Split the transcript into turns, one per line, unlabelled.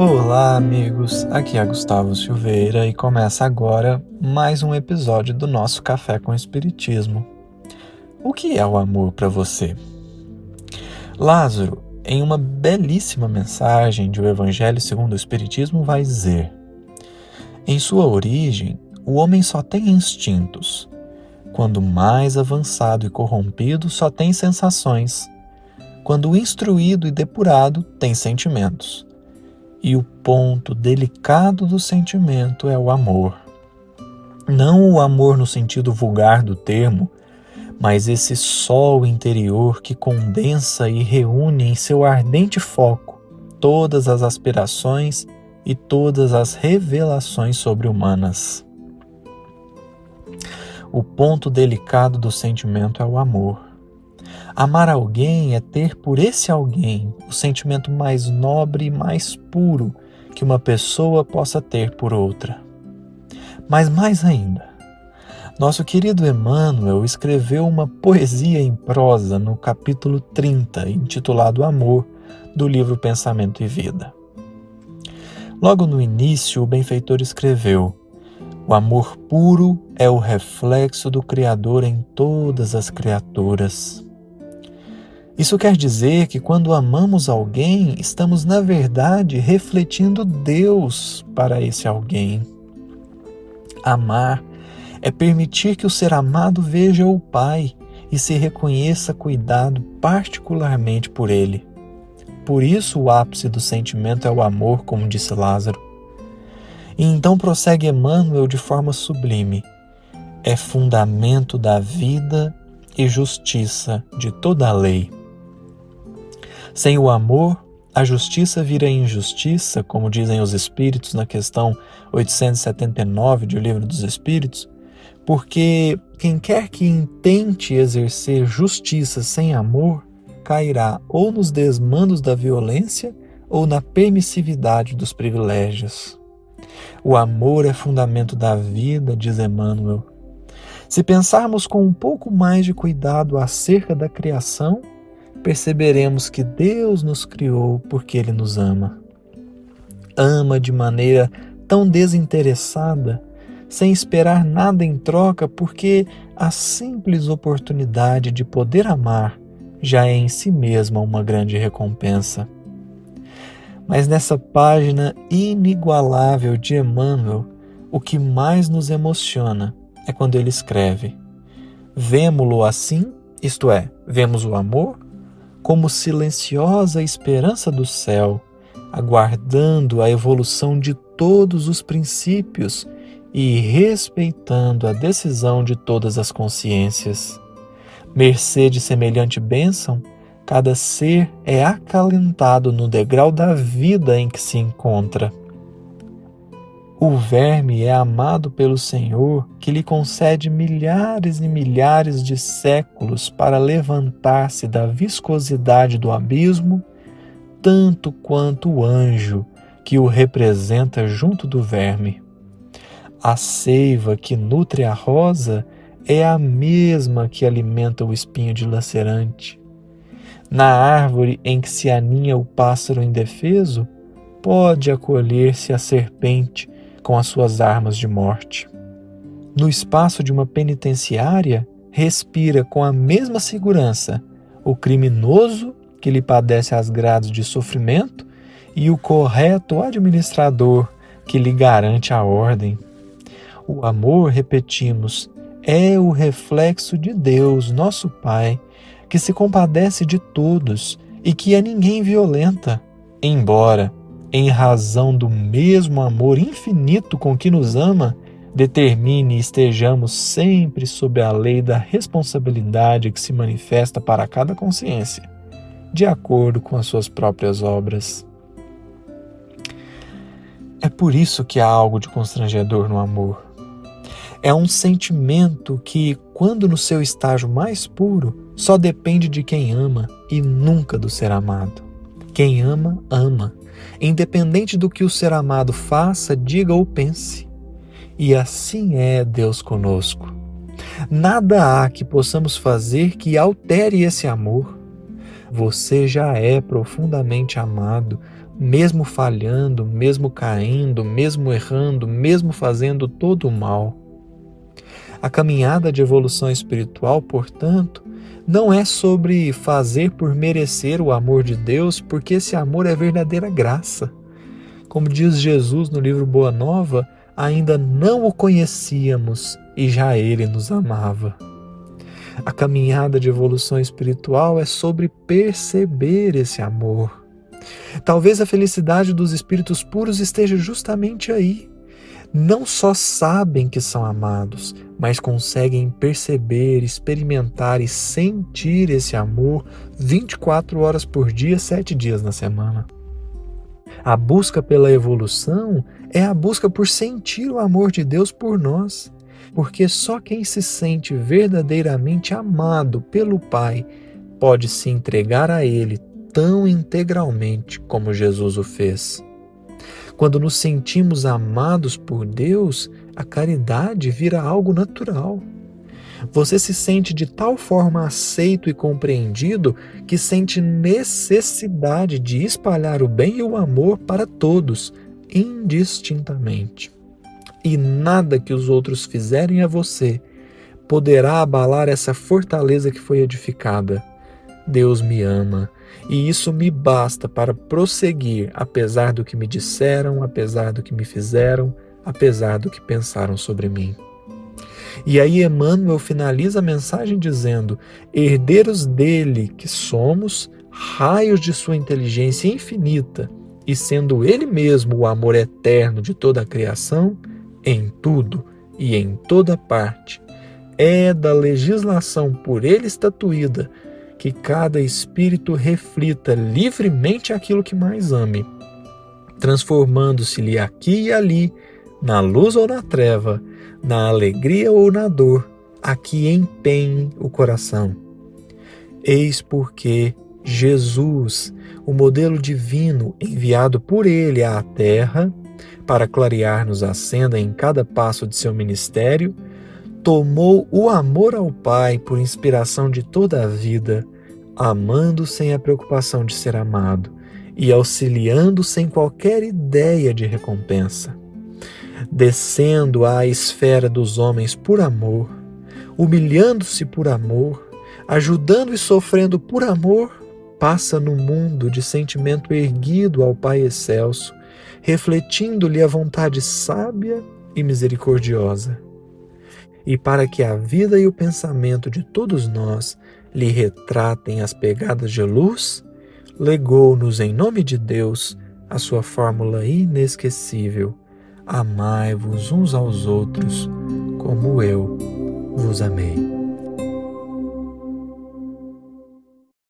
Olá, amigos. Aqui é Gustavo Silveira e começa agora mais um episódio do nosso Café com Espiritismo. O que é o amor para você? Lázaro, em uma belíssima mensagem de O Evangelho segundo o Espiritismo, vai dizer: Em sua origem, o homem só tem instintos. Quando mais avançado e corrompido, só tem sensações. Quando instruído e depurado, tem sentimentos e o ponto delicado do sentimento é o amor. Não o amor no sentido vulgar do termo, mas esse sol interior que condensa e reúne em seu ardente foco todas as aspirações e todas as revelações sobre-humanas. O ponto delicado do sentimento é o amor. Amar alguém é ter por esse alguém o sentimento mais nobre e mais puro que uma pessoa possa ter por outra. Mas mais ainda, nosso querido Emmanuel escreveu uma poesia em prosa no capítulo 30, intitulado Amor, do livro Pensamento e Vida. Logo no início, o benfeitor escreveu: O amor puro é o reflexo do Criador em todas as criaturas. Isso quer dizer que quando amamos alguém, estamos, na verdade, refletindo Deus para esse alguém. Amar é permitir que o ser amado veja o Pai e se reconheça cuidado particularmente por ele. Por isso, o ápice do sentimento é o amor, como disse Lázaro. E então prossegue Emmanuel de forma sublime: é fundamento da vida e justiça de toda a lei. Sem o amor, a justiça vira injustiça, como dizem os Espíritos na questão 879 do Livro dos Espíritos, porque quem quer que intente exercer justiça sem amor cairá ou nos desmandos da violência ou na permissividade dos privilégios. O amor é fundamento da vida, diz Emmanuel. Se pensarmos com um pouco mais de cuidado acerca da criação, perceberemos que Deus nos criou porque Ele nos ama. Ama de maneira tão desinteressada, sem esperar nada em troca, porque a simples oportunidade de poder amar já é em si mesma uma grande recompensa. Mas nessa página inigualável de Emmanuel, o que mais nos emociona é quando ele escreve: Vemo-lo assim, isto é, vemos o amor como silenciosa esperança do céu, aguardando a evolução de todos os princípios e respeitando a decisão de todas as consciências. Mercê de semelhante bênção, cada ser é acalentado no degrau da vida em que se encontra. O verme é amado pelo Senhor, que lhe concede milhares e milhares de séculos para levantar-se da viscosidade do abismo, tanto quanto o anjo que o representa junto do verme. A seiva que nutre a rosa é a mesma que alimenta o espinho dilacerante. Na árvore em que se aninha o pássaro indefeso, pode acolher-se a serpente com as suas armas de morte. No espaço de uma penitenciária, respira com a mesma segurança o criminoso que lhe padece as grades de sofrimento e o correto administrador que lhe garante a ordem. O amor, repetimos, é o reflexo de Deus, nosso Pai, que se compadece de todos e que a ninguém violenta, embora em razão do mesmo amor infinito com que nos ama, determine e estejamos sempre sob a lei da responsabilidade que se manifesta para cada consciência, de acordo com as suas próprias obras. É por isso que há algo de constrangedor no amor. É um sentimento que, quando no seu estágio mais puro, só depende de quem ama e nunca do ser amado. Quem ama, ama independente do que o ser amado faça, diga ou pense. E assim é Deus conosco. Nada há que possamos fazer que altere esse amor. Você já é profundamente amado mesmo falhando, mesmo caindo, mesmo errando, mesmo fazendo todo o mal. A caminhada de evolução espiritual, portanto, não é sobre fazer por merecer o amor de Deus, porque esse amor é verdadeira graça. Como diz Jesus no livro Boa Nova, ainda não o conhecíamos e já ele nos amava. A caminhada de evolução espiritual é sobre perceber esse amor. Talvez a felicidade dos espíritos puros esteja justamente aí. Não só sabem que são amados, mas conseguem perceber, experimentar e sentir esse amor 24 horas por dia, sete dias na semana. A busca pela evolução é a busca por sentir o amor de Deus por nós porque só quem se sente verdadeiramente amado pelo Pai pode se entregar a Ele tão integralmente como Jesus o fez. Quando nos sentimos amados por Deus, a caridade vira algo natural. Você se sente de tal forma aceito e compreendido que sente necessidade de espalhar o bem e o amor para todos, indistintamente e nada que os outros fizerem a você poderá abalar essa fortaleza que foi edificada. Deus me ama e isso me basta para prosseguir, apesar do que me disseram, apesar do que me fizeram, apesar do que pensaram sobre mim. E aí Emmanuel finaliza a mensagem dizendo: herdeiros dele que somos, raios de sua inteligência infinita, e sendo ele mesmo o amor eterno de toda a criação, em tudo e em toda parte, é da legislação por ele estatuída que cada espírito reflita livremente aquilo que mais ame, transformando-se-lhe aqui e ali, na luz ou na treva, na alegria ou na dor, a que empenhe o coração. Eis porque Jesus, o modelo divino enviado por ele à terra, para clarear-nos a senda em cada passo de seu ministério, tomou o amor ao Pai por inspiração de toda a vida, amando sem a preocupação de ser amado e auxiliando sem qualquer ideia de recompensa. Descendo à esfera dos homens por amor, humilhando-se por amor, ajudando e sofrendo por amor, passa no mundo de sentimento erguido ao Pai excelso, refletindo-lhe a vontade sábia e misericordiosa. E para que a vida e o pensamento de todos nós lhe retratem as pegadas de luz, legou-nos em nome de Deus a sua fórmula inesquecível: Amai-vos uns aos outros, como eu vos amei.